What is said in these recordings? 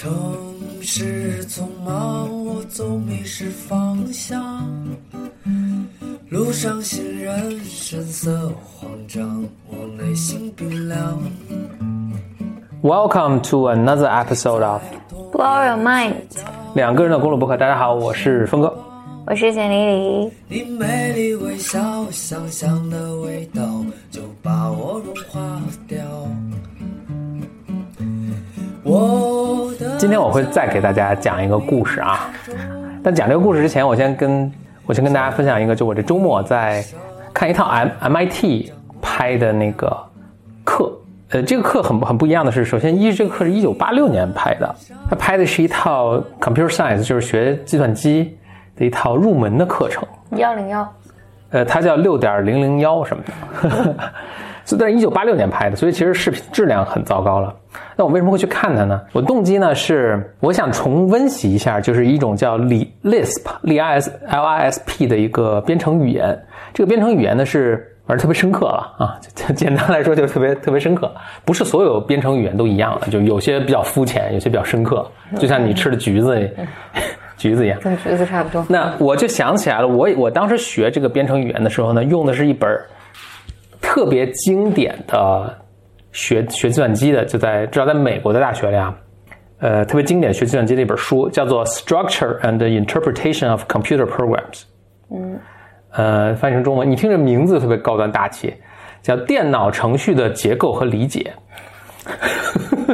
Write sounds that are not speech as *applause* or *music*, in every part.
城市匆忙，我总迷失方向。路上行人神色慌张，我内心冰凉。Welcome to another episode of Blow your mind，两个人的公路博客。大家好，我是峰哥。我是简丽丽。你美丽微笑，香香的味道就把我融化掉。我的今天我会再给大家讲一个故事啊，但讲这个故事之前，我先跟我先跟大家分享一个，就我这周末在看一套 M MIT 拍的那个课。呃，这个课很很不一样的是，首先一这个课是一九八六年拍的，他拍的是一套 computer science，就是学计算机的一套入门的课程。幺零幺，呃，它叫六点零零幺什么的，*laughs* 但是一九八六年拍的，所以其实视频质量很糟糕了。那我为什么会去看它呢？我动机呢是我想重温习一下，就是一种叫 Lisp L I S L I S P 的一个编程语言。这个编程语言呢是反正特别深刻了啊，*laughs* 就简单来说就是特别特别深刻。不是所有编程语言都一样的，就有些比较肤浅，有些比较深刻，就像你吃的橘子，*laughs* 橘子一样。跟橘子差不多。那我就想起来了，我我当时学这个编程语言的时候呢，用的是一本特别经典的学学计算机的，就在至少在美国的大学里啊，呃，特别经典学计算机的一本书，叫做《Structure and Interpretation of Computer Programs》。嗯，呃，翻译成中文，你听这名字特别高端大气，叫《电脑程序的结构和理解》。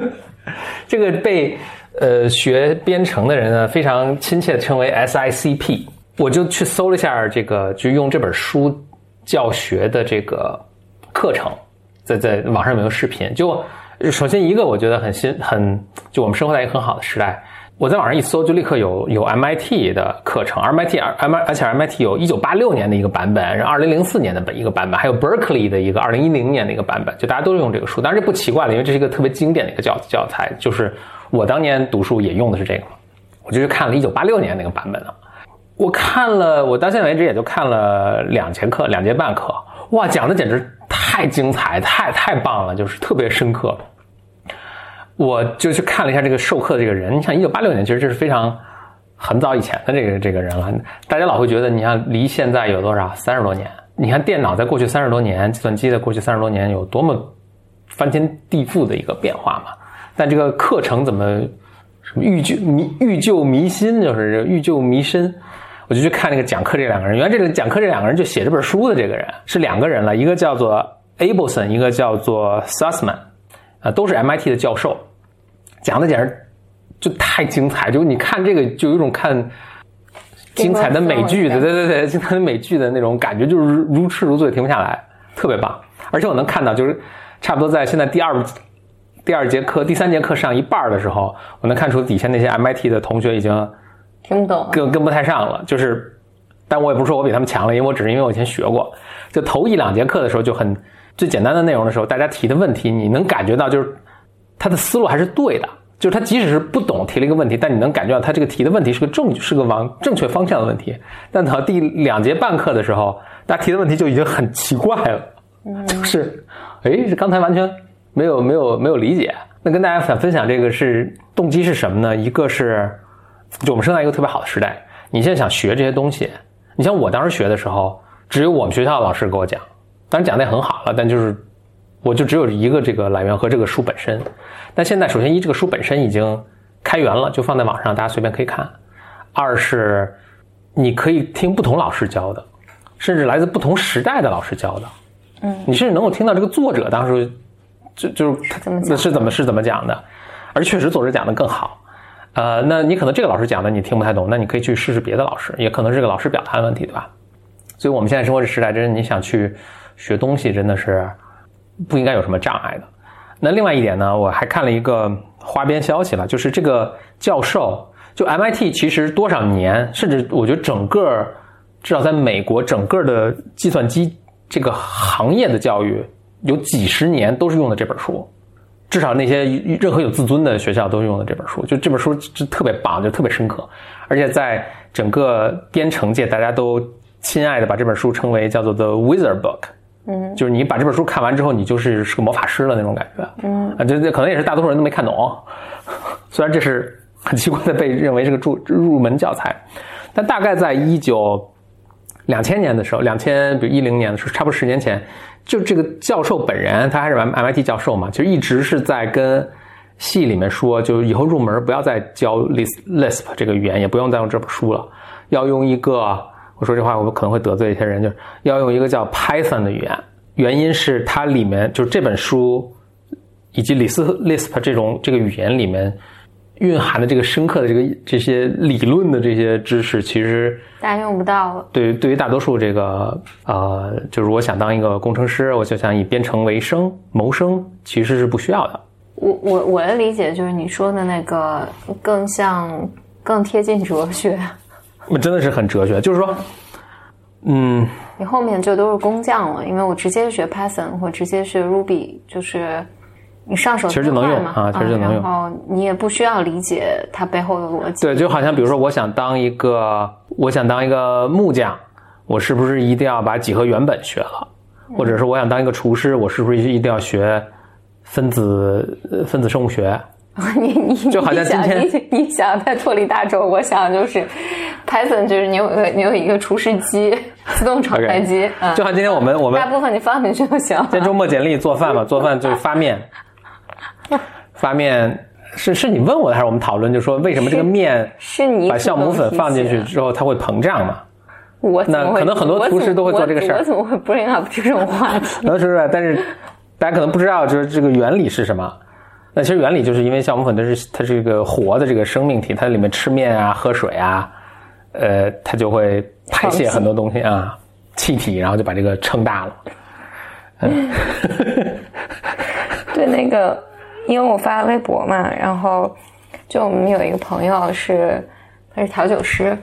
*laughs* 这个被呃学编程的人呢非常亲切的称为 SICP。我就去搜了一下这个，就用这本书教学的这个课程，在在网上有没有视频？就首先一个我觉得很新很，就我们生活在一个很好的时代。我在网上一搜，就立刻有有 MIT 的课程，MIT M 而且 MIT 有一九八六年的一个版本，然后二零零四年的本一个版本，还有 Berkeley 的一个二零一零年的一个版本，就大家都用这个书。当然这不奇怪了，因为这是一个特别经典的一个教教材，就是我当年读书也用的是这个嘛。我就去看了一九八六年那个版本了。我看了，我到现在为止也就看了两节课，两节半课。哇，讲的简直太精彩，太太棒了，就是特别深刻。我就去看了一下这个授课的这个人，你想一九八六年，其实这是非常很早以前的这个这个人了。大家老会觉得，你看离现在有多少？三十多年。你看电脑在过去三十多年，计算机在过去三十多年有多么翻天地覆的一个变化嘛？但这个课程怎么什么欲救迷欲救迷心，就是欲救迷身。我就去看那个讲课这两个人，原来这个讲课这两个人就写这本书的这个人是两个人了，一个叫做 Abelson，一个叫做 Sussman，啊，都是 MIT 的教授，讲的简直就太精彩，就你看这个就有一种看精彩的美剧的，对对对，精彩的美剧的那种感觉，就是如痴如醉，停不下来，特别棒。而且我能看到，就是差不多在现在第二第二节课、第三节课上一半的时候，我能看出底下那些 MIT 的同学已经。听不懂，跟跟不太上了，就是，但我也不是说我比他们强了，因为我只是因为我以前学过，就头一两节课的时候就很最简单的内容的时候，大家提的问题，你能感觉到就是他的思路还是对的，就是他即使是不懂提了一个问题，但你能感觉到他这个提的问题是个正是个往正确方向的问题，但到第两节半课的时候，大家提的问题就已经很奇怪了，*laughs* 就是，哎，这刚才完全没有没有没有理解。那跟大家想分享这个是动机是什么呢？一个是。就我们生在一个特别好的时代，你现在想学这些东西，你像我当时学的时候，只有我们学校的老师给我讲，当然讲的也很好了，但就是我就只有一个这个来源和这个书本身。但现在首先一这个书本身已经开源了，就放在网上，大家随便可以看；二是你可以听不同老师教的，甚至来自不同时代的老师教的，嗯，你甚至能够听到这个作者当时就就是他那是怎么是怎么讲的，而确实作者讲的更好。呃，那你可能这个老师讲的你听不太懂，那你可以去试试别的老师，也可能是这个老师表达的问题，对吧？所以我们现在生活这时代，真是你想去学东西，真的是不应该有什么障碍的。那另外一点呢，我还看了一个花边消息了，就是这个教授，就 MIT 其实多少年，甚至我觉得整个至少在美国整个的计算机这个行业的教育，有几十年都是用的这本书。至少那些任何有自尊的学校都用的这本书，就这本书就特别棒，就特别深刻，而且在整个编程界，大家都亲爱的把这本书称为叫做 The Wizard Book，嗯，就是你把这本书看完之后，你就是是个魔法师了那种感觉，嗯，啊，这这可能也是大多数人都没看懂，*laughs* 虽然这是很奇怪的被认为是个入入门教材，但大概在一九两千年的时候，两千比如一零年的时候，差不多十年前，就这个教授本人，他还是 M M I T 教授嘛，其实一直是在跟系里面说，就以后入门不要再教 Lisp Lisp 这个语言，也不用再用这本书了，要用一个，我说这话我可能会得罪一些人，就是要用一个叫 Python 的语言，原因是它里面就是这本书。以及李斯 Lisp 这种这个语言里面蕴含的这个深刻的这个这些理论的这些知识，其实大家用不到。对，对于大多数这个呃，就是我想当一个工程师，我就想以编程为生谋生，其实是不需要的。我我我的理解就是你说的那个更像更贴近哲学。那 *laughs* 真的是很哲学，就是说，嗯，你后面就都是工匠了，因为我直接学 Python 或直接学 Ruby，就是。你上手其实就能用啊，其实就能用。然后你也不需要理解它背后的逻辑。对，就好像比如说，我想当一个，我想当一个木匠，我是不是一定要把几何原本学了？或者是我想当一个厨师，我是不是一定要学分子分子生物学？*laughs* 你你就好像今天你你想再脱离大众，我想就是 Python，就是你有个你有一个厨师机，自动 *laughs* 炒菜机。就像今天我们我们大部分你放进去就行。今天周末简历做饭嘛，做饭就是发面。*laughs* 发面是是你问我的还是我们讨论？就说为什么这个面是你把酵母粉放进去之后它会膨胀嘛？我那可能很多厨师都会做这个事儿。我怎么会 bring up 这种话题？能是不是？但是大家可能不知道，就是这个原理是什么？那其实原理就是因为酵母粉它是它是一个活的这个生命体，它里面吃面啊、喝水啊，呃，它就会排泄很多东西啊，气体，然后就把这个撑大了。嗯对那个。因为我发微博嘛，然后就我们有一个朋友是他是调酒师，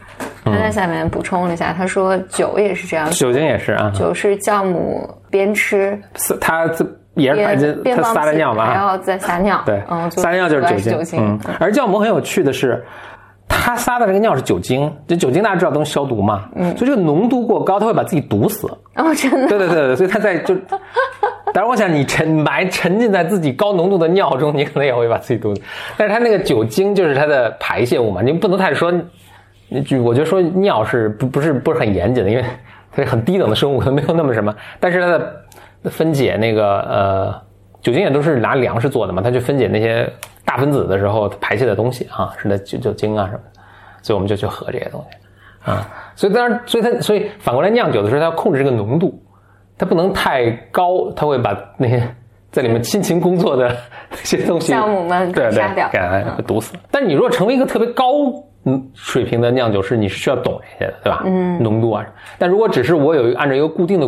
他在下面补充了一下，他说酒也是这样，酒精也是啊，酒是酵母边吃，他也是他他撒了尿嘛，然后再撒尿，对，嗯，撒尿就是酒精，嗯，而酵母很有趣的是，他撒的这个尿是酒精，这酒精大家知道都能消毒嘛，嗯，所以这个浓度过高，他会把自己毒死，哦，真的，对对对对，所以他在就。但是我想，你沉埋沉浸在自己高浓度的尿中，你可能也会把自己毒死。但是它那个酒精就是它的排泄物嘛，你不能太说。就我觉得说尿是不不是不是很严谨的，因为它是很低等的生物，可能没有那么什么。但是它的分解那个呃酒精也都是拿粮食做的嘛，它去分解那些大分子的时候排泄的东西啊，是那酒酒精啊什么的。所以我们就去喝这些东西啊。所以当然，所以它所以反过来酿酒的时候，它要控制这个浓度。它不能太高，它会把那些在里面辛勤工作的那些东西酵母们对杀掉，给毒死。但你如果成为一个特别高嗯水平的酿酒师，你是需要懂这些的，对吧？嗯，浓度啊。但如果只是我有按照一个固定的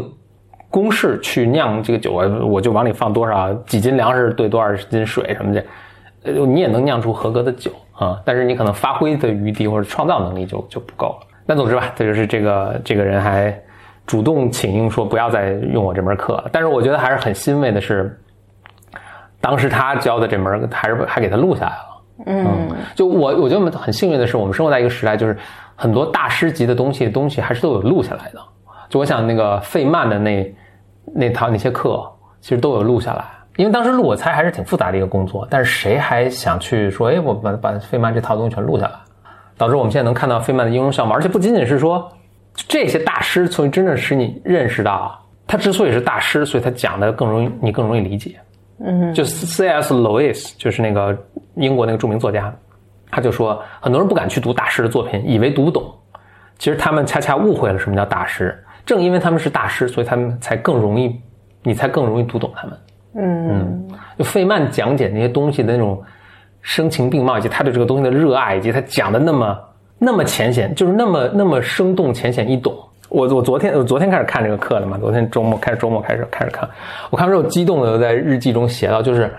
公式去酿这个酒，我我就往里放多少几斤粮食兑多少斤水什么的，呃，你也能酿出合格的酒啊。但是你可能发挥的余地或者创造能力就就不够了。那总之吧，这就是这个这个人还。主动请缨说不要再用我这门课，但是我觉得还是很欣慰的是，当时他教的这门还是还给他录下来了。嗯，就我我觉得我们很幸运的是，我们生活在一个时代，就是很多大师级的东西东西还是都有录下来的。就我想那个费曼的那那套那些课，其实都有录下来。因为当时录我猜还是挺复杂的一个工作，但是谁还想去说，哎，我把把费曼这套东西全录下来，导致我们现在能看到费曼的应用项目，而且不仅仅是说。这些大师，所以真正使你认识到，他之所以是大师，所以他讲的更容易，你更容易理解。嗯，就 C.S. Lewis，就是那个英国那个著名作家，他就说，很多人不敢去读大师的作品，以为读不懂，其实他们恰恰误会了什么叫大师。正因为他们是大师，所以他们才更容易，你才更容易读懂他们。嗯，就费曼讲解那些东西的那种声情并茂，以及他对这个东西的热爱，以及他讲的那么。那么浅显，就是那么那么生动、浅显易懂。我我昨天我昨天开始看这个课的嘛，昨天周末开始周末开始开始看，我看完之后激动的在日记中写到，就是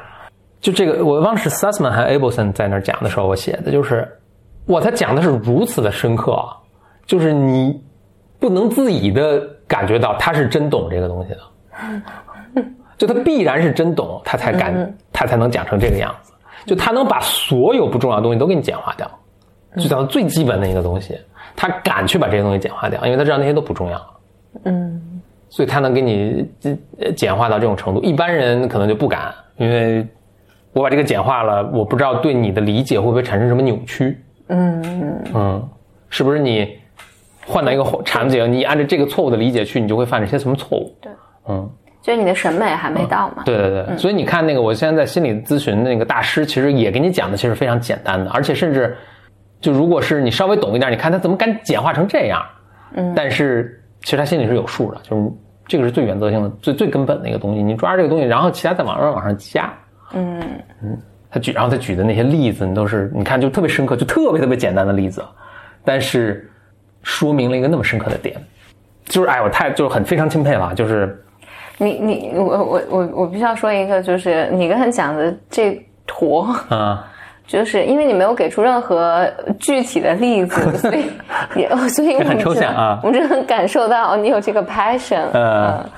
就这个我忘是 Sussman 还是 Abelson 在那儿讲的时候，我写的就是，哇，他讲的是如此的深刻，就是你不能自已的感觉到他是真懂这个东西的，*laughs* 就他必然是真懂，他才敢他才能讲成这个样子，就他能把所有不重要的东西都给你简化掉。就讲最基本的一个东西，他敢去把这些东西简化掉，因为他知道那些都不重要。嗯，所以他能给你简化到这种程度，一般人可能就不敢，因为我把这个简化了，我不知道对你的理解会不会产生什么扭曲？嗯嗯，是不是你换到一个场景，你按照这个错误的理解去，你就会犯这些什么错误？对，嗯，就是你的审美还没到嘛。对对对，所以你看那个，我现在在心理咨询那个大师，其实也给你讲的其实非常简单的，而且甚至就如果是你稍微懂一点，你看他怎么敢简化成这样？嗯，但是其实他心里是有数的，就是这个是最原则性的、最最根本的一个东西，你抓着这个东西，然后其他再往上往上加。嗯嗯，他举，然后他举的那些例子，你都是你看就特别深刻，就特别特别简单的例子，但是说明了一个那么深刻的点，就是哎，我太就是很非常钦佩了，就是你你我我我我必须要说一个，就是你刚才讲的这坨，啊，*laughs* 就是因为你没有给出任何具体的例子，所以 *laughs* 也所以我们很抽只象啊我们只能感受到你有这个 passion。呃嗯，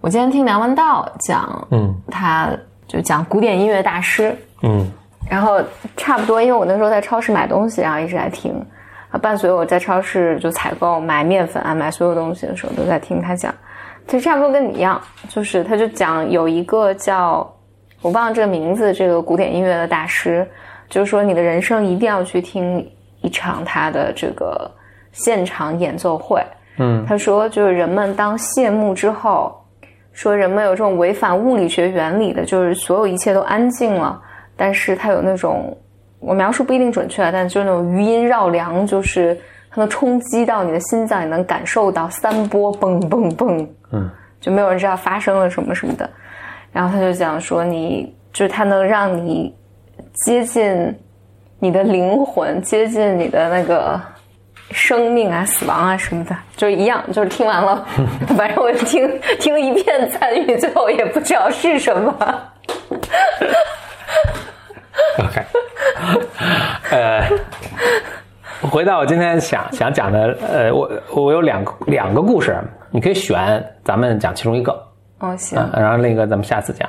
我今天听梁文道讲，嗯他就讲古典音乐大师，嗯然后差不多，因为我那时候在超市买东西，然后一直在听，啊，伴随我在超市就采购买面粉啊，买所有东西的时候都在听他讲。其实差不多跟你一样，就是他就讲有一个叫我忘了这个名字，这个古典音乐的大师，就是说你的人生一定要去听一场他的这个现场演奏会。嗯他说，就是人们当谢幕之后，说人们有这种违反物理学原理的，就是所有一切都安静了，但是他有那种我描述不一定准确，但就是那种余音绕梁，就是它能冲击到你的心脏，也能感受到三波蹦蹦蹦，嗯，就没有人知道发生了什么什么的。然后他就讲说你，就是它能让你接近你的灵魂，接近你的那个生命啊、死亡啊什么的，就是一样，就是听完了，*laughs* 反正我听听了一遍参与，最后也不知道是什么。*laughs* OK，呃，回到我今天想想讲的，呃，我我有两个两个故事，你可以选，咱们讲其中一个。哦，行，嗯，然后另一个咱们下次讲。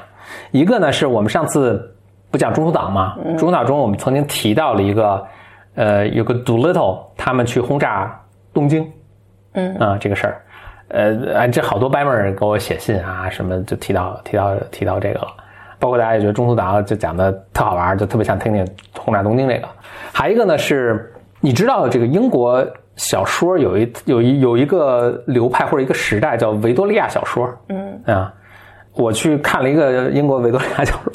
一个呢是我们上次不讲中途岛吗？中途岛中我们曾经提到了一个，呃，有个 Doolittle 他们去轰炸东京，嗯啊、这个事儿，呃，啊这好多掰妹儿给我写信啊，什么就提到提到提到这个了。包括大家也觉得中途岛就讲的特好玩，就特别想听听轰炸东京这个。还一个呢是，你知道这个英国小说有一有一有一个流派或者一个时代叫维多利亚小说，嗯啊，我去看了一个英国维多利亚小说，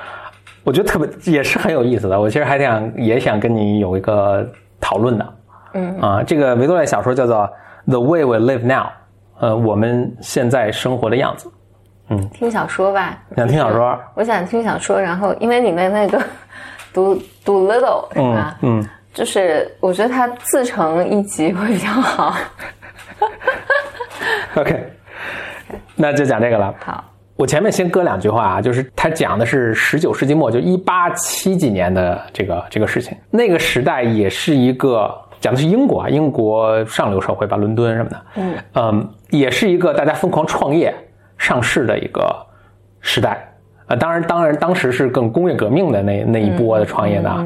*laughs* 我觉得特别也是很有意思的。我其实还想也想跟你有一个讨论的，嗯啊，这个维多利亚小说叫做《The Way We Live Now》，呃，我们现在生活的样子。嗯听小说吧。想听小说？我想听小说，然后因为里面那个 *laughs* 读读 little 是嗯吧？嗯，就是我觉得它自成一集会比较好。*laughs* OK，那就讲这个了。好，我前面先搁两句话啊，就是他讲的是十九世纪末，就一八七几年的这个这个事情。那个时代也是一个讲的是英国啊，英国上流社会吧，伦敦什么的，嗯嗯，也是一个大家疯狂创业上市的一个时代。啊，当然，当然，当时是更工业革命的那那一波的创业的啊。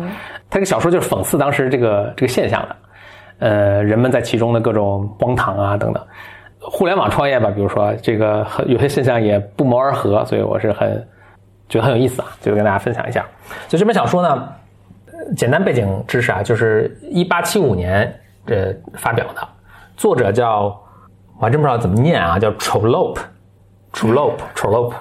他这个小说就是讽刺当时这个这个现象的，呃，人们在其中的各种荒唐啊等等。互联网创业吧，比如说这个很有些现象也不谋而合，所以我是很觉得很有意思啊，就跟大家分享一下。就这本小说呢，呃简单背景知识啊，就是一八七五年呃发表的，作者叫我还真不知道怎么念啊，叫 Trollope，Trollope，Trollope，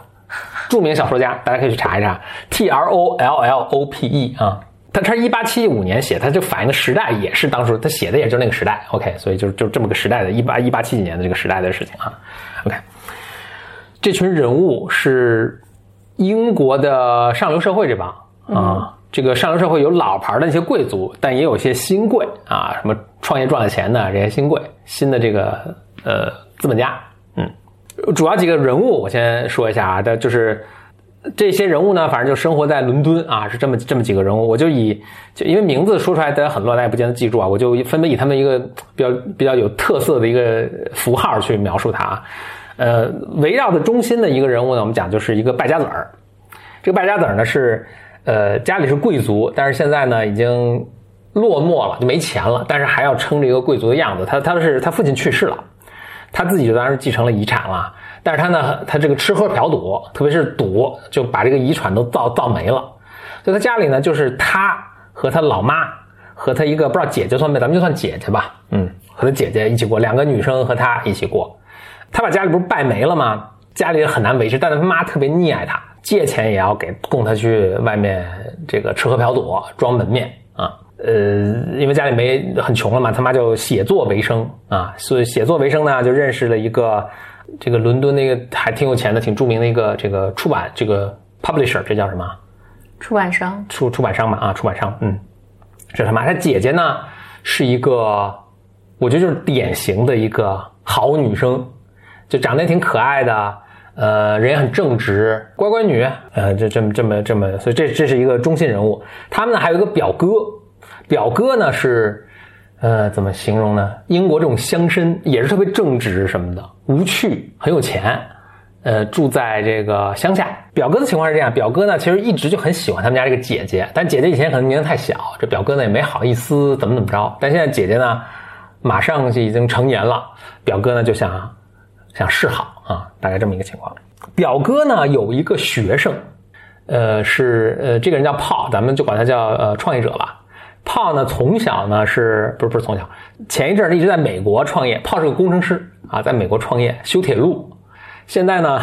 著名小说家，大家可以去查一查，T R O L L O P E 啊。他他是一八七五年写，他就反映的时代也是当时他写的也就是那个时代，OK，所以就就这么个时代的，一八一八七几年的这个时代的事情啊，OK。这群人物是英国的上流社会这帮啊，这个上流社会有老牌的那些贵族，但也有一些新贵啊，什么创业赚了钱的这些新贵，新的这个呃资本家，嗯，主要几个人物我先说一下啊，的就是。这些人物呢，反正就生活在伦敦啊，是这么这么几个人物。我就以就因为名字说出来大家很乱，大家不见得记住啊，我就分别以他们一个比较比较有特色的一个符号去描述他啊。呃，围绕着中心的一个人物呢，我们讲就是一个败家子儿。这个败家子儿呢是呃家里是贵族，但是现在呢已经落寞了，就没钱了，但是还要撑着一个贵族的样子。他他是他父亲去世了，他自己就当然继承了遗产了。但是他呢，他这个吃喝嫖赌，特别是赌，就把这个遗产都造造没了。所以他家里呢，就是他和他老妈和他一个不知道姐姐算没，咱们就算姐姐吧，嗯，和他姐姐一起过，两个女生和他一起过。他把家里不是败没了吗？家里很难维持，但是他妈特别溺爱他，借钱也要给供他去外面这个吃喝嫖赌，装门面啊。呃，因为家里没很穷了嘛，他妈就写作为生啊，所以写作为生呢，就认识了一个这个伦敦那个还挺有钱的、挺著名的一个这个出版这个 publisher，这叫什么？出版商，出出版商嘛啊，出版商，嗯，这他妈。他姐姐呢是一个，我觉得就是典型的一个好女生，就长得也挺可爱的，呃，人也很正直，乖乖女，呃，这这么这么这么，所以这这是一个中心人物。他们呢还有一个表哥，表哥呢是，呃，怎么形容呢？英国这种乡绅也是特别正直什么的，无趣，很有钱。呃，住在这个乡下。表哥的情况是这样，表哥呢其实一直就很喜欢他们家这个姐姐，但姐姐以前可能年龄太小，这表哥呢也没好意思怎么怎么着。但现在姐姐呢马上就已经成年了，表哥呢就想想示好啊，大概这么一个情况。表哥呢有一个学生，呃，是呃这个人叫炮，咱们就管他叫呃创业者吧。炮呢从小呢是不是不是从小，前一阵儿一直在美国创业。炮是个工程师啊，在美国创业修铁路。现在呢，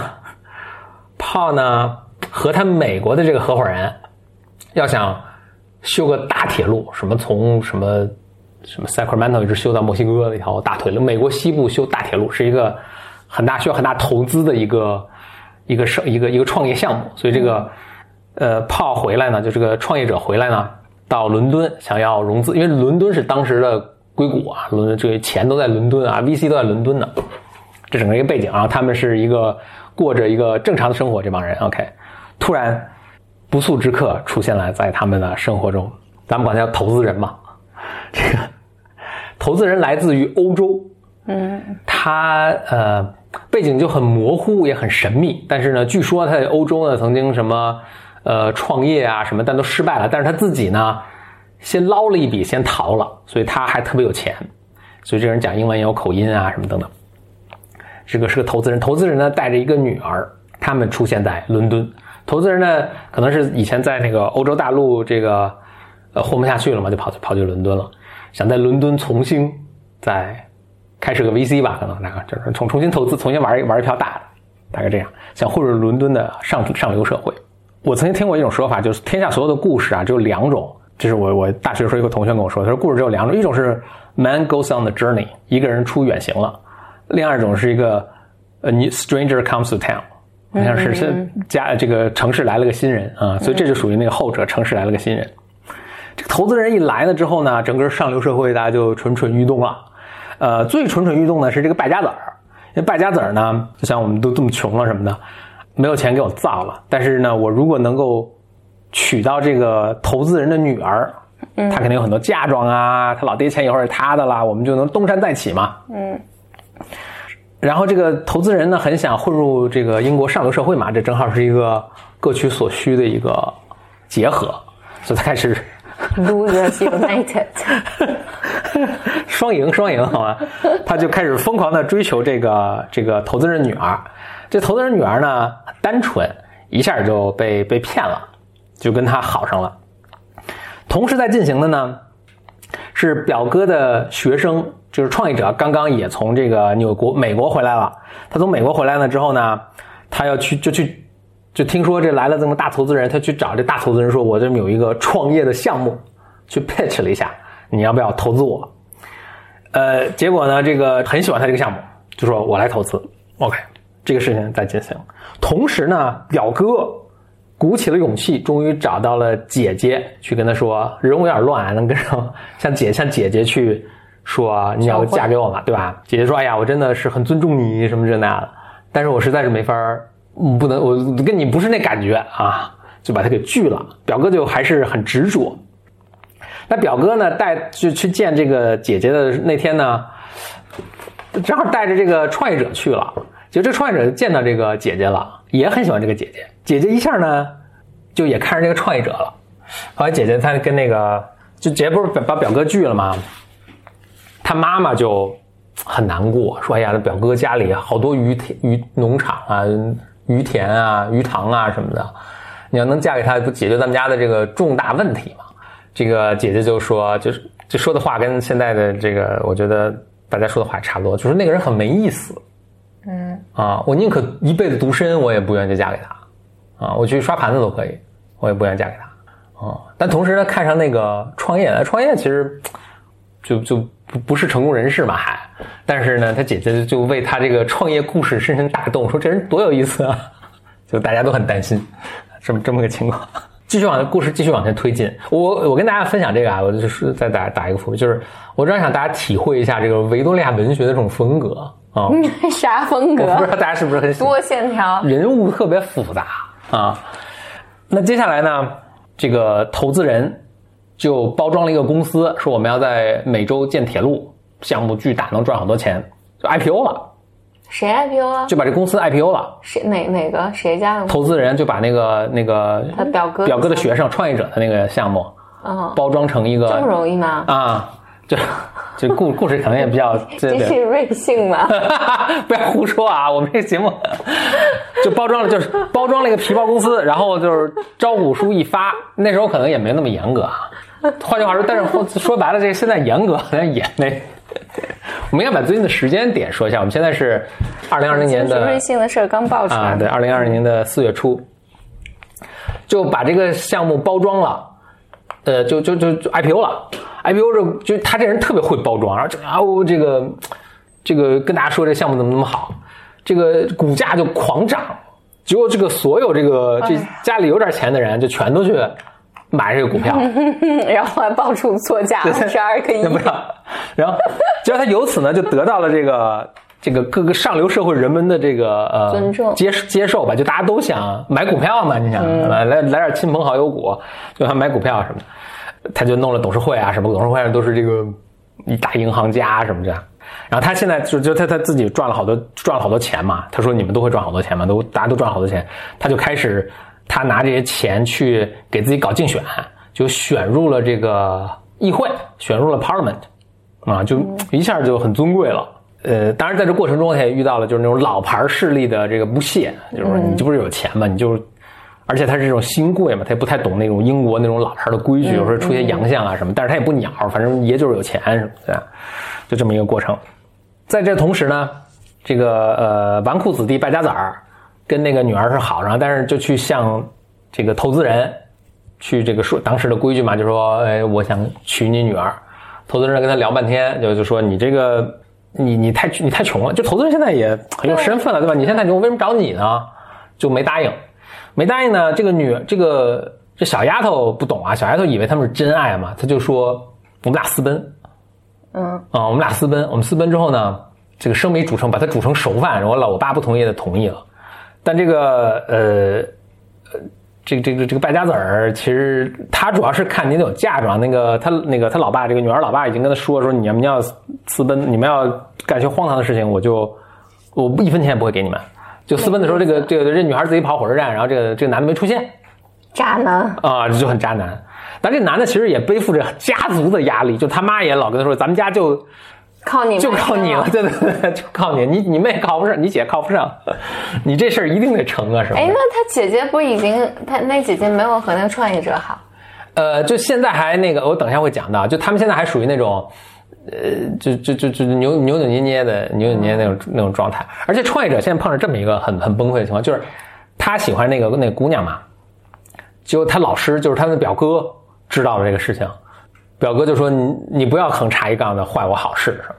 炮呢和他美国的这个合伙人要想修个大铁路，什么从什么什么 Sacramento 一直修到墨西哥的一条大腿路，美国西部修大铁路是一个很大需要很大投资的一个一个生一个一个创业项目，所以这个呃炮回来呢，就这个创业者回来呢，到伦敦想要融资，因为伦敦是当时的硅谷啊，伦敦这个钱都在伦敦啊，VC 都在伦敦呢。这整个一个背景啊，他们是一个过着一个正常的生活，这帮人 OK，突然不速之客出现了在他们的生活中，咱们管他叫投资人嘛。*laughs* 这个投资人来自于欧洲，嗯，他呃背景就很模糊，也很神秘。但是呢，据说他在欧洲呢曾经什么呃创业啊什么，但都失败了。但是他自己呢先捞了一笔，先逃了，所以他还特别有钱。所以这人讲英文也有口音啊什么等等。这个是个投资人，投资人呢带着一个女儿，他们出现在伦敦。投资人呢可能是以前在那个欧洲大陆这个呃混不下去了嘛，就跑跑去伦敦了，想在伦敦重新再开始个 VC 吧，可能大概就是重重新投资，重新玩一玩一票大的，大概这样，想混入伦敦的上上流社会。我曾经听过一种说法，就是天下所有的故事啊只有两种，这是我我大学时候一个同学跟我说，他说故事只有两种，一种是 man goes on the journey，一个人出远行了。另二种是一个呃，你 stranger comes to town，好像是是家这个城市来了个新人啊，所以这就属于那个后者，城市来了个新人。这个投资人一来了之后呢，整个上流社会大家就蠢蠢欲动了。呃，最蠢蠢欲动的是这个败家子儿，因为败家子儿呢，就像我们都这么穷了什么的，没有钱给我造了。但是呢，我如果能够娶到这个投资人的女儿，他肯定有很多嫁妆啊，他老爹钱一会儿是他的啦，我们就能东山再起嘛。嗯。然后这个投资人呢，很想混入这个英国上流社会嘛，这正好是一个各取所需的一个结合，所以他开始 *laughs* losers united，*laughs* 双赢双赢好吗？他就开始疯狂的追求这个这个投资人女儿，这投资人女儿呢单纯，一下就被被骗了，就跟他好上了。同时在进行的呢，是表哥的学生。就是创业者刚刚也从这个纽国美国回来了。他从美国回来了之后呢，他要去就去就听说这来了这么大投资人，他去找这大投资人说：“我这有一个创业的项目，去 pitch 了一下，你要不要投资我？”呃，结果呢，这个很喜欢他这个项目，就说我来投资。OK，这个事情在进行。同时呢，表哥鼓起了勇气，终于找到了姐姐，去跟他说：“人有点乱，能跟上像姐像姐姐去。”说你要嫁给我嘛，对吧？姐姐说：“哎呀，我真的是很尊重你，什么这那的，但是我实在是没法儿，不能，我跟你不是那感觉啊，就把他给拒了。”表哥就还是很执着。那表哥呢，带就去见这个姐姐的那天呢，正好带着这个创业者去了。就这创业者见到这个姐姐了，也很喜欢这个姐姐。姐姐一下呢，就也看上这个创业者了。后来姐姐她跟那个，就姐姐不是把表哥拒了吗？他妈妈就很难过，说：“哎呀，这表哥家里好多鱼田、鱼农场啊、鱼田啊、鱼塘啊什么的，你要能嫁给他，不解决咱们家的这个重大问题吗？这个姐姐就说，就是就说的话跟现在的这个，我觉得大家说的话差不多，就是那个人很没意思。嗯啊，我宁可一辈子独身，我也不愿意嫁给他。啊，我去刷盘子都可以，我也不愿意嫁给他。啊，但同时呢，看上那个创业，创业其实就就不不是成功人士嘛，还，但是呢，他姐姐就为他这个创业故事深深打动，说这人多有意思啊，*laughs* 就大家都很担心，这么这么个情况。*laughs* 继续往故事继续往前推进，我我跟大家分享这个啊，我就是再打打一个伏笔，就是我主要想大家体会一下这个维多利亚文学的这种风格啊。啥风格？我不知道大家是不是很喜欢多线条，人物特别复杂啊。那接下来呢，这个投资人就包装了一个公司，说我们要在美洲建铁路，项目巨大，能赚好多钱，就 IPO 了，谁 IPO 啊？就把这公司 IPO 了。谁哪哪个谁家的？投资人就把那个那个他表哥表哥的学生创业者的那个项目嗯，包装成一个这么容易吗？啊，就就故故事可能也比较 *laughs* 这这是瑞幸吗？*laughs* 不要胡说啊！我们这个节目就包装了，就是包装了一个皮包公司，然后就是招股书一发，那时候可能也没那么严格啊。换句话说，但是说白了，这现在严格好像也没。我们应该把最近的时间点说一下，我们现在是二零二零年的瑞幸的事儿刚爆出啊，来，对，二零二零年的四月初，就把这个项目包装了，呃，就就就就 IPO 了，IPO 这就他这人特别会包装，然后就啊我这个这个跟大家说这项目怎么怎么好，这个股价就狂涨，结果这个所有这个这家里有点钱的人就全都去买这个股票，*laughs* 然后还爆出作价十二个亿 *laughs* 然后结果他由此呢就得到了这个这个各个上流社会人们的这个呃尊重接接受吧，就大家都想买股票嘛，你想、来来来点亲朋好友股，就想买股票什么的，他就弄了董事会啊什么，董事会上都是这个一大银行家什么的。然后他现在就就他他自己赚了好多赚了好多钱嘛，他说你们都会赚好多钱嘛，都大家都赚好多钱，他就开始他拿这些钱去给自己搞竞选，就选入了这个议会，选入了 Parliament，啊，就一下就很尊贵了。呃，当然在这过程中他也遇到了就是那种老牌势力的这个不屑，就是说你这不是有钱吗？你就，而且他是这种新贵嘛，他也不太懂那种英国那种老牌的规矩，有时候出些洋相啊什么，但是他也不鸟，反正爷就是有钱什么的，就这么一个过程。在这同时呢，这个呃纨绔子弟败家子儿跟那个女儿是好上，但是就去向这个投资人去这个说当时的规矩嘛，就说哎我想娶你女儿，投资人跟他聊半天，就就说你这个你你太你太穷了，就投资人现在也很有身份了，对吧？你现在太穷，我为什么找你呢？就没答应，没答应呢。这个女这个这小丫头不懂啊，小丫头以为他们是真爱嘛，她就说我们俩私奔。嗯，啊，我们俩私奔，我们私奔之后呢，这个生米煮成，把它煮成熟饭，我老我爸不同意的同意了，但这个呃呃，这个这个这个败家子儿，其实他主要是看你得有嫁妆，那个他那个他老爸这个女儿老爸已经跟他说说，你们要私奔，你们要干些荒唐的事情，我就我一分钱也不会给你们。就私奔的时候，这个这个这女孩自己跑火车站，然后这个这个男的没出现，渣男，啊，这就很渣男。但这男的其实也背负着家族的压力，就他妈也老跟他说，咱们家就靠你，就靠你了，。对对对，就靠你，你你妹靠不上，你姐靠不上，你这事儿一定得成啊，是吧哎，？那他姐姐不已经，他那姐姐没有和那个创业者好，呃，就现在还那个，我等一下会讲到，就他们现在还属于那种，呃，就就就就扭扭扭捏捏的扭扭捏捏那种那种状态。而且创业者现在碰上这么一个很很崩溃的情况，就是他喜欢那个那个姑娘嘛，结果他老师就是他的表哥知道了这个事情，表哥就说你你不要横插一杠子坏我好事什么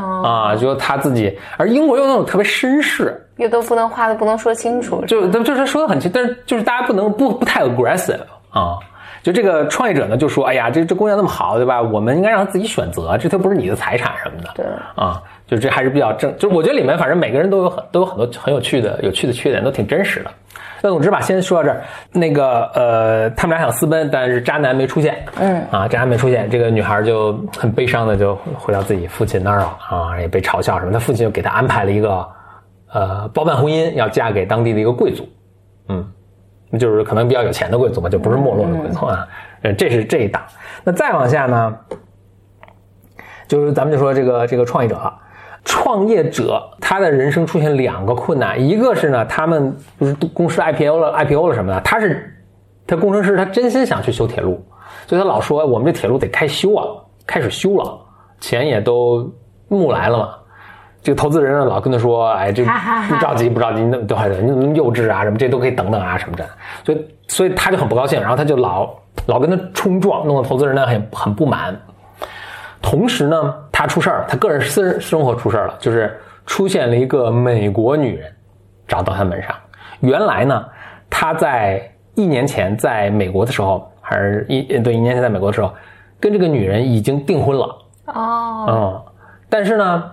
哦，啊，就他自己，而英国又那种特别绅士，又都不能话都不能说清楚，就他就是说的很清，但是就是大家不能不不太 aggressive 啊。就这个创业者呢，就说：“哎呀，这这姑娘那么好，对吧？我们应该让她自己选择，这都不是你的财产什么的。”对啊，就这还是比较正。就我觉得里面反正每个人都有很都有很多很有趣的有趣的缺点，都挺真实的。那总之吧，先说到这儿。那个呃，他们俩想私奔，但是渣男没出现。嗯啊，渣男没出现，这个女孩就很悲伤的就回到自己父亲那儿了啊，也被嘲笑什么。他父亲就给她安排了一个呃包办婚姻，要嫁给当地的一个贵族。嗯，就是可能比较有钱的贵族嘛，就不是没落的贵族啊。呃，*laughs* 这是这一档。那再往下呢，就是咱们就说这个这个创业者，创业者他的人生出现两个困难，一个是呢，他们不是公司 IPO 了 IPO 了什么的，他是他工程师他真心想去修铁路，所以他老说我们这铁路得开修啊，开始修了，钱也都募来了嘛。这个投资人呢老跟他说，*laughs* 哎，这不着急不着急，那都还得那么幼稚啊，什么这都可以等等啊什么的，所以所以他就很不高兴，然后他就老老跟他冲撞，弄得投资人呢很很不满。同时呢，他出事儿，他个人私人生活出事儿了，就是出现了一个美国女人找到他门上。原来呢，他在一年前在美国的时候，还是一对一年前在美国的时候，跟这个女人已经订婚了，哦，嗯，但是呢，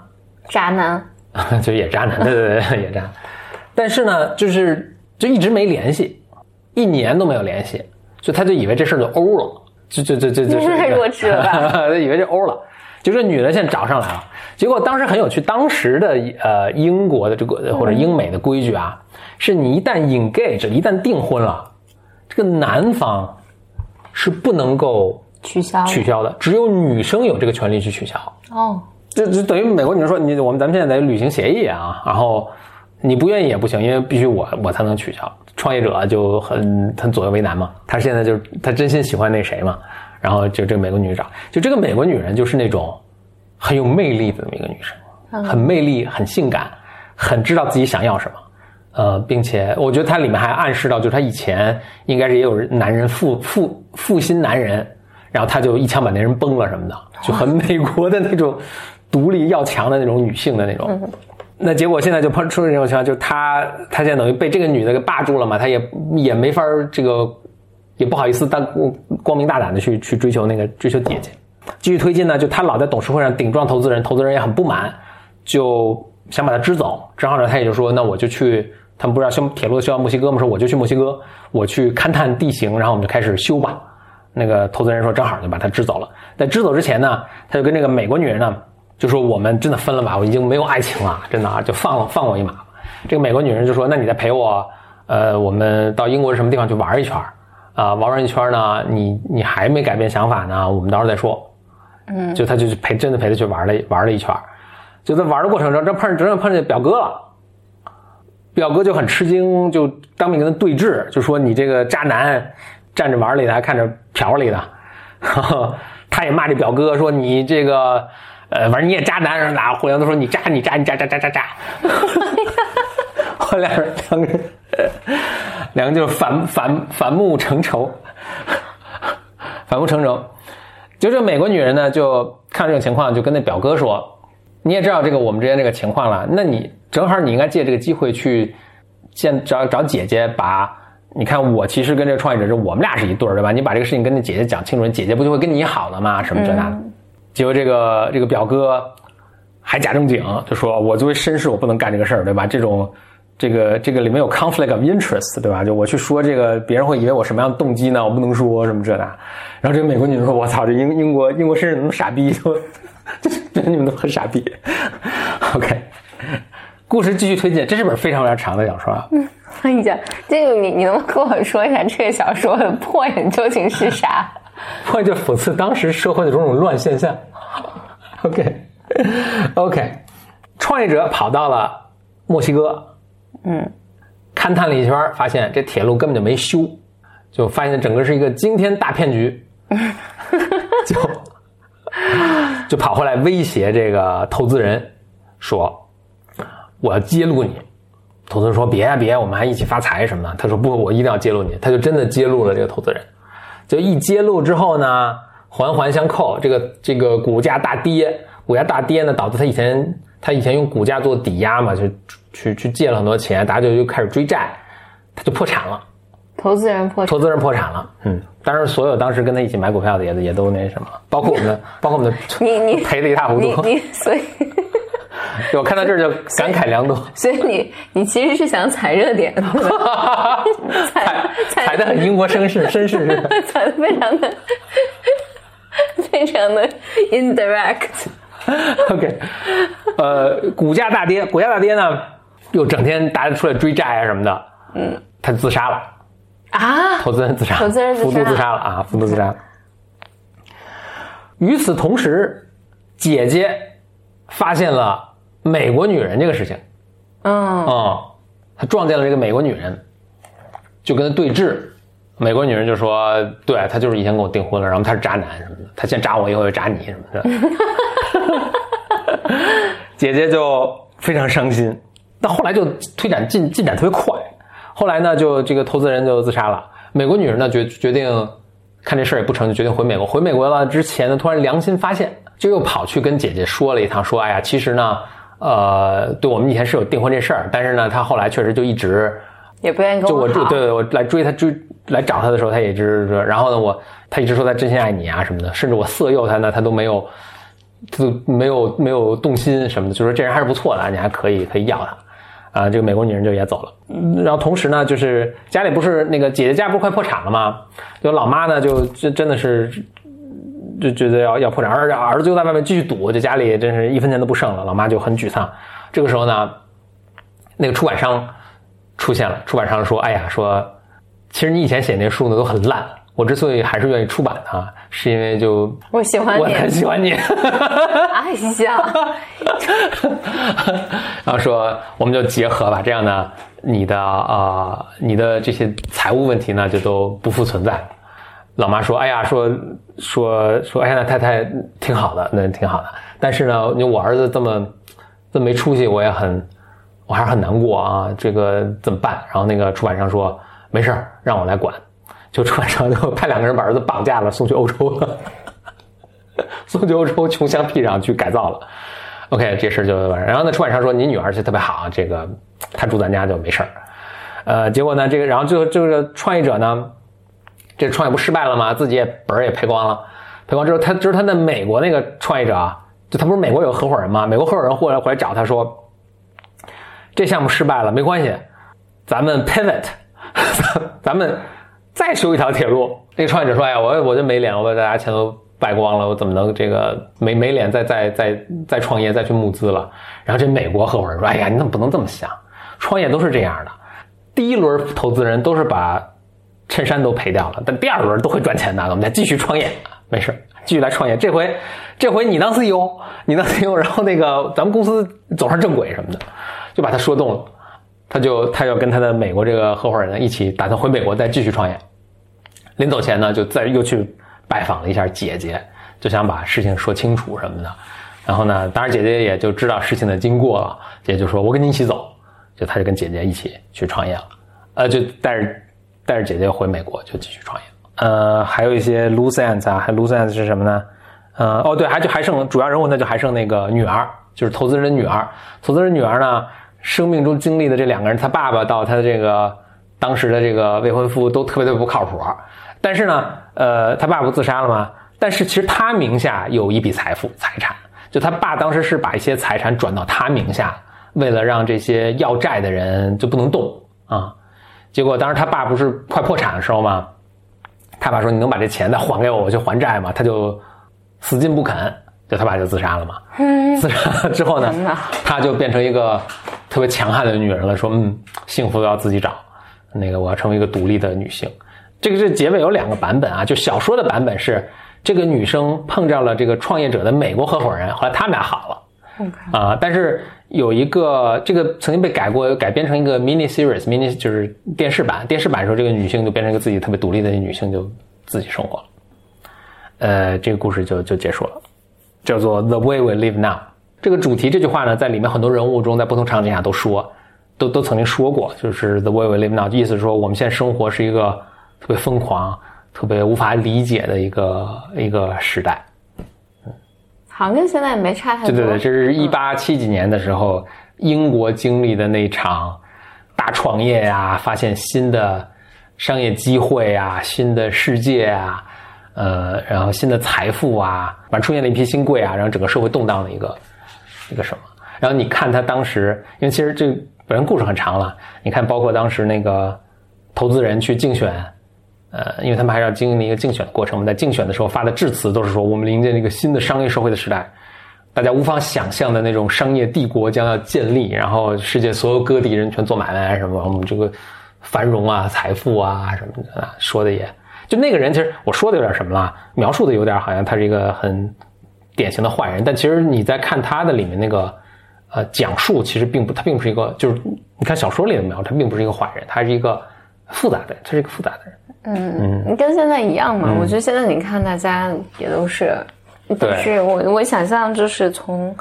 渣男，*laughs* 就也渣男，对对对，*laughs* 也渣。但是呢，就是就一直没联系，一年都没有联系，所以他就以为这事儿就欧了，就就就就就 *laughs* 是太弱智了吧以为这欧了。就这女的现在找上来了，结果当时很有趣，当时的呃英国的这个或者英美的规矩啊，是你一旦 engage，一旦订婚了，这个男方是不能够取消取消的，只有女生有这个权利去取消。哦，就就等于美国女人说你我们咱们现在得履行协议啊，然后你不愿意也不行，因为必须我我才能取消。创业者就很很左右为难嘛，他现在就是他真心喜欢那谁嘛，然后就这个美国女找，就这个美国女人就是那种很有魅力的那么一个女生，很魅力，很性感，很知道自己想要什么。呃，并且我觉得它里面还暗示到，就是她以前应该是也有男人负负负心男人，然后她就一枪把那人崩了什么的，就很美国的那种独立要强的那种女性的那种。那结果现在就碰出这种情况，就是她她现在等于被这个女的给霸住了嘛，她也也没法儿这个也不好意思大光明大胆的去去追求那个追求姐姐。继续推进呢，就他老在董事会上顶撞投资人，投资人也很不满，就想把他支走。正好呢，他也就说，那我就去，他们不是要修铁路修到墨西哥吗？说我就去墨西哥，我去勘探地形，然后我们就开始修吧。那个投资人说，正好就把他支走了。在支走之前呢，他就跟这个美国女人呢，就说我们真的分了吧，我已经没有爱情了，真的啊，就放了放我一马吧。这个美国女人就说，那你再陪我，呃，我们到英国什么地方去玩一圈儿啊、玩完一圈呢，你你还没改变想法呢，我们到时候再说。嗯，就他就去陪真的陪他去玩了玩了一圈就在玩的过程中，这碰正碰见表哥了。表哥就很吃惊，就当面跟他对峙，就说你这个渣男，站着玩里的还看着瓢里的，*laughs* 他也骂这表哥说你这个，呃，反正你也渣男，然后互相都说你渣你渣你渣渣渣渣渣，我俩人两个人，两个就是反反反目成仇，反目成仇。就这美国女人呢，就看这种情况，就跟那表哥说：“你也知道这个我们之间这个情况了，那你正好你应该借这个机会去见找找姐姐，把你看我其实跟这个创业者是我们俩是一对儿，对吧？你把这个事情跟那姐姐讲清楚，姐姐不就会跟你好了吗？什么这那的。结果这个这个表哥还假正经，就说我作为绅士，我不能干这个事儿，对吧？这种这个这个里面有 conflict of interest，对吧？就我去说这个，别人会以为我什么样的动机呢？我不能说什么这那。然后这个美国女人说：“我操，这英英国英国绅士怎么傻逼？就 *laughs* 你们都很傻逼。”OK，故事继续推进，这是本非常非常长的小说啊。我跟 *laughs* 你讲，这个你你能不能跟我说一下这个小说的 point 究竟是啥？或者讽刺当时社会的种种乱现象。OK，OK，*laughs* 创业者跑到了墨西哥，嗯，勘探了一圈，发现这铁路根本就没修，就发现整个是一个惊天大骗局，*laughs* 就就跑回来威胁这个投资人说：“我要揭露你。”投资人说：“别呀、别，我们还一起发财什么的。”他说：“不，我一定要揭露你。”他就真的揭露了这个投资人。就一揭露之后呢，环环相扣，这个这个股价大跌，股价大跌呢，导致他以前他以前用股价做抵押嘛，就去去借了很多钱，大家就又开始追债，他就破产了，投资人破产。投资人破产了，嗯，当然所有当时跟他一起买股票的也也都那什么，包括我们的，包括我们的，*laughs* 你你赔的一塌糊涂，你你所以对 *laughs* 我看到这儿就感慨良多，所以你你其实是想踩热点？*laughs* 踩踩的很英国绅士，绅士是吧。*laughs* 踩的非常的非常的 indirect。OK，呃，股价大跌，股价大跌呢，又整天大家出来追债啊什么的，嗯，他自杀了，啊，投资人自杀，投资人自杀幅度自杀了啊，幅度自杀了。与此同时，姐姐发现了美国女人这个事情，嗯，啊、他撞见了这个美国女人，就跟她对峙，美国女人就说：“对他就是以前跟我订婚了，然后他是渣男什么的，他先渣我，以后又渣你什么的。*laughs* ”姐姐就非常伤心，但后来就推展进进展特别快。后来呢，就这个投资人就自杀了。美国女人呢决决定看这事儿也不成就，决定回美国。回美国了之前呢，突然良心发现，就又跑去跟姐姐说了一趟，说：“哎呀，其实呢，呃，对我们以前是有订婚这事儿，但是呢，他后来确实就一直也不愿意跟就我对。对我来追他追来找他的时候，他也一直说，然后呢，我他一直说他真心爱你啊什么的，甚至我色诱他呢，他都没有，他都没有没有动心什么的，就说这人还是不错的，你还可以可以要他。啊，这个美国女人就也走了，嗯然后同时呢，就是家里不是那个姐姐家不是快破产了吗？就老妈呢，就真真的是就觉得要要破产，而儿子就在外面继续赌，这家里真是一分钱都不剩了，老妈就很沮丧。这个时候呢，那个出版商出现了，出版商说：“哎呀，说其实你以前写那书呢都很烂，我之所以还是愿意出版它，是因为就我喜欢你我你，很喜欢你。*laughs* ”哎呀，然后说我们就结合吧，这样呢，你的呃你的这些财务问题呢就都不复存在。老妈说：“哎呀，说说说，哎呀，那太太挺好的，那挺好的。但是呢，你我儿子这么这么没出息，我也很我还是很难过啊。这个怎么办？”然后那个出版商说：“没事，让我来管。”就出版商就派两个人把儿子绑架了，送去欧洲了，*laughs* 送去欧洲穷乡僻壤去改造了。OK，这事儿就完事。然后呢，出版商说你女儿是特别好，这个她住咱家就没事儿。呃，结果呢，这个然后最后这个创业者呢，这创业不失败了吗？自己也本儿也赔光了，赔光之后，他就是他在美国那个创业者啊，就他不是美国有合伙人吗？美国合伙人后来回来找他说，这项目失败了没关系，咱们 pivot，*laughs* 咱们再修一条铁路。那个创业者说：“哎呀，我我就没脸，我把大家钱都败光了，我怎么能这个没没脸再再再再创业再去募资了？”然后这美国合伙人说：“哎呀，你怎么不能这么想？创业都是这样的，第一轮投资人都是把衬衫都赔掉了，但第二轮都会赚钱的，我们再继续创业，没事，继续来创业。这回这回你当 CEO，你当 CEO，然后那个咱们公司走上正轨什么的，就把他说动了。”他就他要跟他的美国这个合伙人一起打算回美国再继续创业。临走前呢，就再又去拜访了一下姐姐，就想把事情说清楚什么的。然后呢，当然姐姐也就知道事情的经过了，姐姐就说：“我跟你一起走。”就他就跟姐姐一起去创业了，呃，就带着带着姐姐回美国就继续创业。呃，还有一些 loose ends 啊，还 loose ends 是什么呢？呃，哦对，还就还剩主要人物呢，就还剩那个女儿，就是投资人的女儿。投资人女儿呢，生命中经历的这两个人，他爸爸到他的这个当时的这个未婚夫都特别特别不靠谱。但是呢，呃，他爸不自杀了吗？但是其实他名下有一笔财富财产，就他爸当时是把一些财产转到他名下，为了让这些要债的人就不能动啊。结果当时他爸不是快破产的时候吗？他爸说：“你能把这钱再还给我，我去还债吗？”他就死劲不肯，就他爸就自杀了嘛。自杀之后呢他就变成一个特别强悍的女人了，说：“嗯，幸福都要自己找，那个我要成为一个独立的女性。”这个这结尾有两个版本啊，就小说的版本是这个女生碰上了这个创业者的美国合伙人，后来他们俩好了。啊、但是有一个这个曾经被改过，改编成一个 mini series，mini 就是电视版。电视版的时候，这个女性就变成一个自己特别独立的女性，就自己生活了。呃，这个故事就就结束了，叫做 The Way We Live Now。这个主题这句话呢，在里面很多人物中，在不同场景下都说，都都曾经说过，就是 The Way We Live Now，意思说我们现在生活是一个特别疯狂、特别无法理解的一个一个时代。好像跟现在也没差太多。对对对，这是一八七几年的时候，英国经历的那场大创业呀、发现新的商业机会啊、新的世界啊，呃，然后新的财富啊，反正出现了一批新贵啊，然后整个社会动荡的一个一个什么。然后你看他当时，因为其实这本身故事很长了，你看包括当时那个投资人去竞选。呃，因为他们还要经历一个竞选的过程。我们在竞选的时候发的致辞都是说，我们迎接一个新的商业社会的时代，大家无法想象的那种商业帝国将要建立，然后世界所有各地人全做买卖什么，我们这个繁荣啊、财富啊什么的，说的也就那个人，其实我说的有点什么了，描述的有点好像他是一个很典型的坏人，但其实你在看他的里面那个呃讲述，其实并不，他并不是一个，就是你看小说里的描，他并不是一个坏人，他是一个复杂的，他是一个复杂的人。嗯，你跟现在一样嘛？我觉得现在你看大家也都是，都是我我想象就是从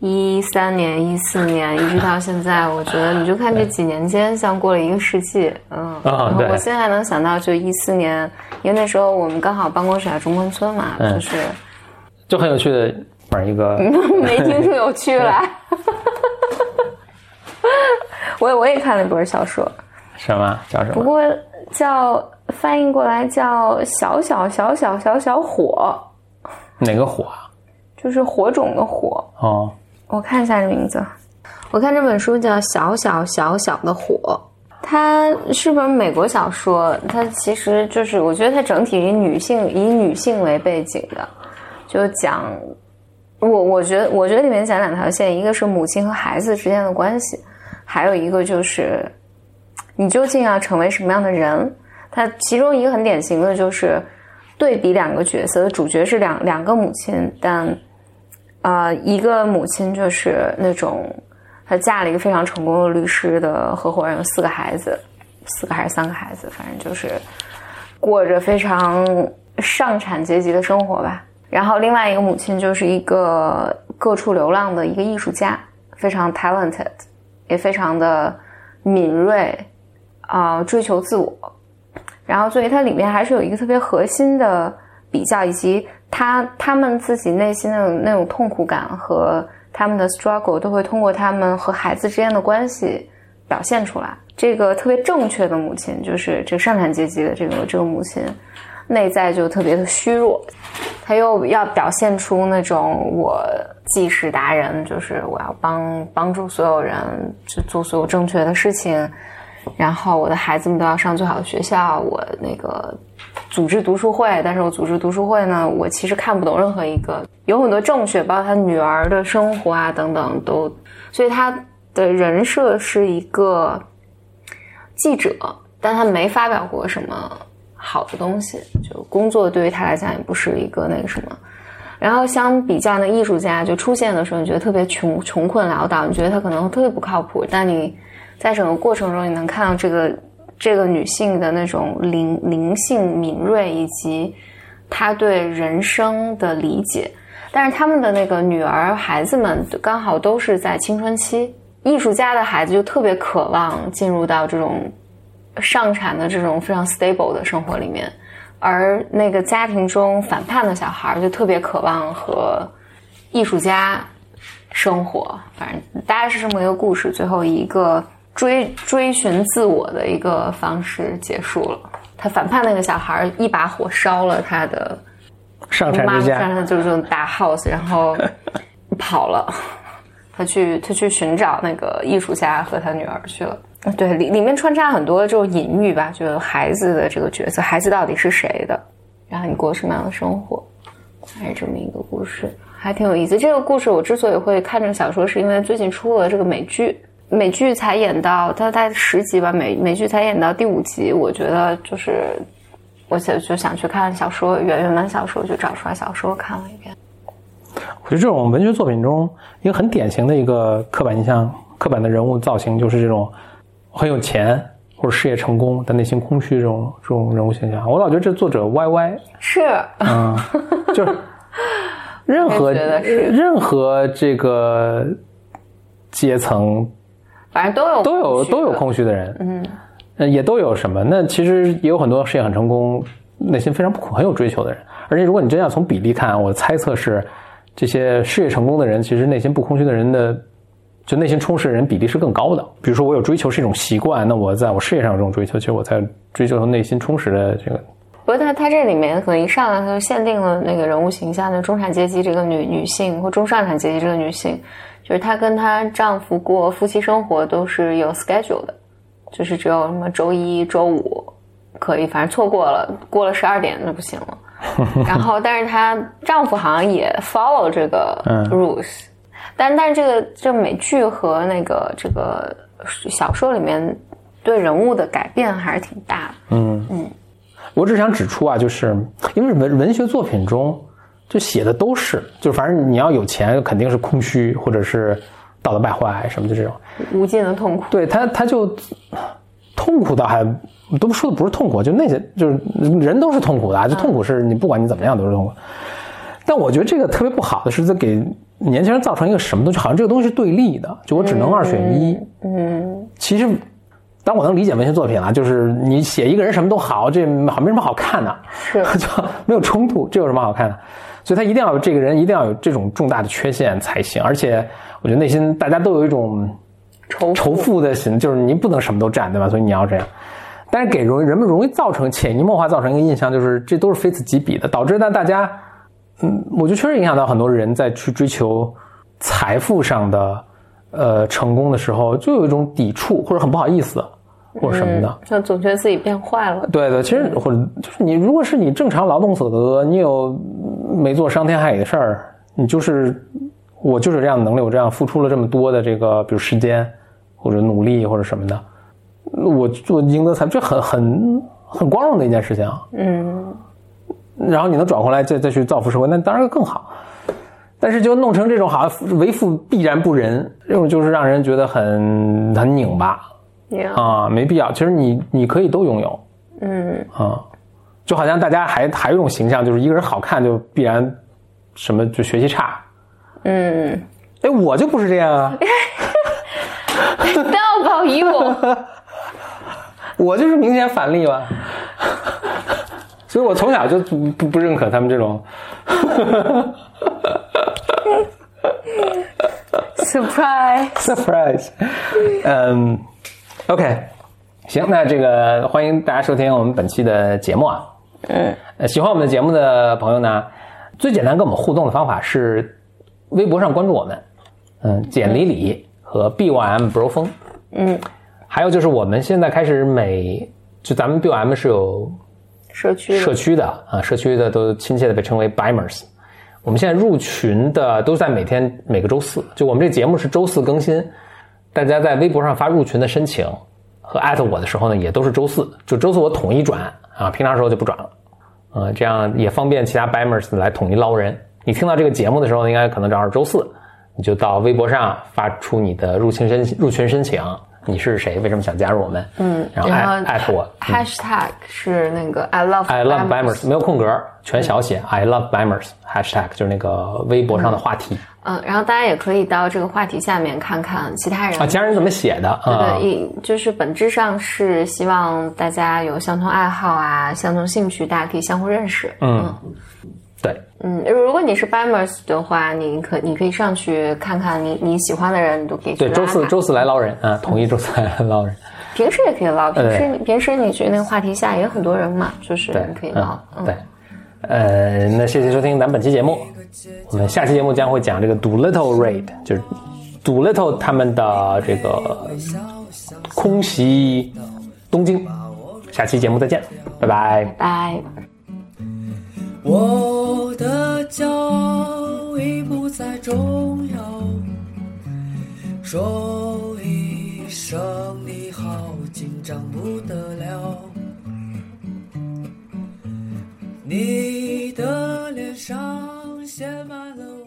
一三年、一四年一直 *laughs* 到现在，我觉得你就看这几年间像过了一个世纪，嗯，然后我现在还能想到就一四年，因为那时候我们刚好办公室在中关村嘛，就是就很有趣的一个 *laughs* *laughs* 没听出有趣来。我也我也看了一本小说，什么？叫什么？不过叫翻译过来叫小小小小小小火，哪个火啊？就是火种的火。哦，我看一下这名字，我看这本书叫《小小小小的火》，它是本美国小说，它其实就是我觉得它整体以女性以女性为背景的，就讲我我觉得我觉得里面讲两条线，一个是母亲和孩子之间的关系，还有一个就是你究竟要成为什么样的人。它其中一个很典型的就是对比两个角色，主角是两两个母亲，但、呃一个母亲就是那种她嫁了一个非常成功的律师的合伙人，有四个孩子，四个还是三个孩子，反正就是过着非常上产阶级的生活吧。然后另外一个母亲就是一个各处流浪的一个艺术家，非常 talented，也非常的敏锐，啊、追求自我。然后，所以它里面还是有一个特别核心的比较，以及他他们自己内心的那种痛苦感和他们的 struggle 都会通过他们和孩子之间的关系表现出来。这个特别正确的母亲，就是这个上产阶级的这个这个母亲，内在就特别的虚弱，她又要表现出那种我济世达人，就是我要帮帮助所有人，去做所有正确的事情。然后我的孩子们都要上最好的学校，我那个组织读书会，但是我组织读书会呢，我其实看不懂任何一个，有很多正确，包括他女儿的生活啊等等都，所以他的人设是一个记者，但他没发表过什么好的东西，就工作对于他来讲也不是一个那个什么。然后相比较那艺术家就出现的时候，你觉得特别穷穷困潦倒，你觉得他可能特别不靠谱，但你在整个过程中，你能看到这个这个女性的那种灵灵性敏锐，以及她对人生的理解。但是他们的那个女儿孩子们刚好都是在青春期，艺术家的孩子就特别渴望进入到这种上产的这种非常 stable 的生活里面，而那个家庭中反叛的小孩就特别渴望和艺术家生活。反正大概是这么一个故事，最后一个追追寻自我的一个方式结束了。他反叛那个小孩一把火烧了他的上产之家，上就是这种大 house，然后 *laughs* 跑了。他去他去寻找那个艺术家和他女儿去了。对，里里面穿插很多这种隐喻吧，就是孩子的这个角色，孩子到底是谁的，然后你过什么样的生活，还是这么一个故事，还挺有意思。这个故事我之所以会看这个小说，是因为最近出了这个美剧，美剧才演到它大概十集吧，美美剧才演到第五集，我觉得就是我想就想去看小说原原版小说，就找出来小说看了一遍。我觉得这种文学作品中一个很典型的一个刻板印象、刻板的人物造型，就是这种很有钱或者事业成功但内心空虚这种这种人物形象。我老觉得这作者歪歪，是，嗯，就是任何任何这个阶层反正都有都有都有空虚的人，嗯，也都有什么？那其实也有很多事业很成功、内心非常不苦、很有追求的人。而且如果你真要从比例看，我猜测是这些事业成功的人，其实内心不空虚的人的，就内心充实的人比例是更高的。比如说，我有追求是一种习惯，那我在我事业上有这种追求，其实我在追求内心充实的这个。不过他他这里面可能一上来他就限定了那个人物形象，就中产阶级这个女女性或中上产阶级这个女性，就是她跟她丈夫过夫妻生活都是有 schedule 的，就是只有什么周一周五可以，反正错过了过了十二点就不行了。*laughs* 然后，但是她丈夫好像也 follow 这个嗯 rules，、但但是这个这美剧和那个这个小说里面对人物的改变还是挺大的。嗯嗯我只想指出啊，就是因为文文学作品中就写的都是，就反正你要有钱，肯定是空虚或者是道德败坏什么的这种。无尽的痛苦。对他，他就痛苦倒还都说的不是痛苦，就那些就是人都是痛苦的啊，就痛苦是你不管你怎么样都是痛苦。但我觉得这个特别不好的是在给年轻人造成一个什么东西，好像这个东西是对立的，就我只能二选一。嗯其实，当我能理解文学作品啊，就是你写一个人什么都好，这好没什么好看的，是 *laughs* 就没有冲突，这有什么好看的？所以他一定要有这个人一定要有这种重大的缺陷才行，而且我觉得内心大家都有一种仇仇富的心，就是你不能什么都占，对吧？所以你要这样。但是给容人们容易造成潜移默化造成一个印象，就是这都是非此即彼的，导致呢大家，嗯，我觉得确实影响到很多人在去追求财富上的呃成功的时候，就有一种抵触或者很不好意思或者什么的。就总觉得自己变坏了。对对，其实或者就是你，如果是你正常劳动所得，你有没做伤天害理的事儿，你就是我就是这样的能力，我这样付出了这么多的这个，比如时间或者努力或者什么的，我我赢得财，这很很很光荣的一件事情。嗯然后你能转回来再再去造福社会，那当然更好。但是就弄成这种好像为富必然不仁，这种就是让人觉得很很拧巴啊，没必要。其实你你可以都拥有。嗯啊、就好像大家还还有一种形象，就是一个人好看就必然什么就学习差。嗯，哎，我就不是这样啊，*laughs* 不要保疑我。*laughs* 我就是明显反例吧。*laughs* 所以我从小就不不不认可他们这种。Surprise！surprise。嗯，OK，行，那这个欢迎大家收听我们本期的节目啊。嗯呃，喜欢我们的节目的朋友呢，最简单跟我们互动的方法是微博上关注我们，嗯，简里里和 BYM Bro 风，嗯，还有就是我们现在开始每就咱们 BYM 是有社区社区的啊，社区的都亲切的被称为 Bimers。我们现在入群的都在每天每个周四，就我们这节目是周四更新，大家在微博上发入群的申请和艾特我的时候呢，也都是周四，就周四我统一转啊，平常时候就不转了，呃，这样也方便其他 Bimers 来统一捞人。你听到这个节目的时候，应该可能正好是周四，你就到微博上发出你的入群申入群申请，你是谁，为什么想加入我们，嗯，然后艾艾特我。hashtag 是那个 I love I love Bimers 没有空格，全小写。I love Bimers hashtag 就是那个微博上的话题嗯，然后大家也可以到这个话题下面看看其他人啊，家人怎么写的啊？对，一就是本质上是希望大家有相同爱好啊、相同兴趣，大家可以相互认识。嗯，对，嗯，如果你是 Bimers 的话，你可你可以上去看看你你喜欢的人，你都可以去对，周四周四来捞人啊，统一周四来捞人。平时也可以捞，平时你平时你去那个话题下也有很多人嘛，就是对你可以捞。嗯，对。呃，那谢谢收听咱们本期节目，我们下期节目将会讲这个 Doolittle Raid，就是 Doolittle 他们的这个空袭东京。下期节目再见，拜拜。拜。我的骄傲已不再重要，说一声你好，紧张不得了。你的脸上写满了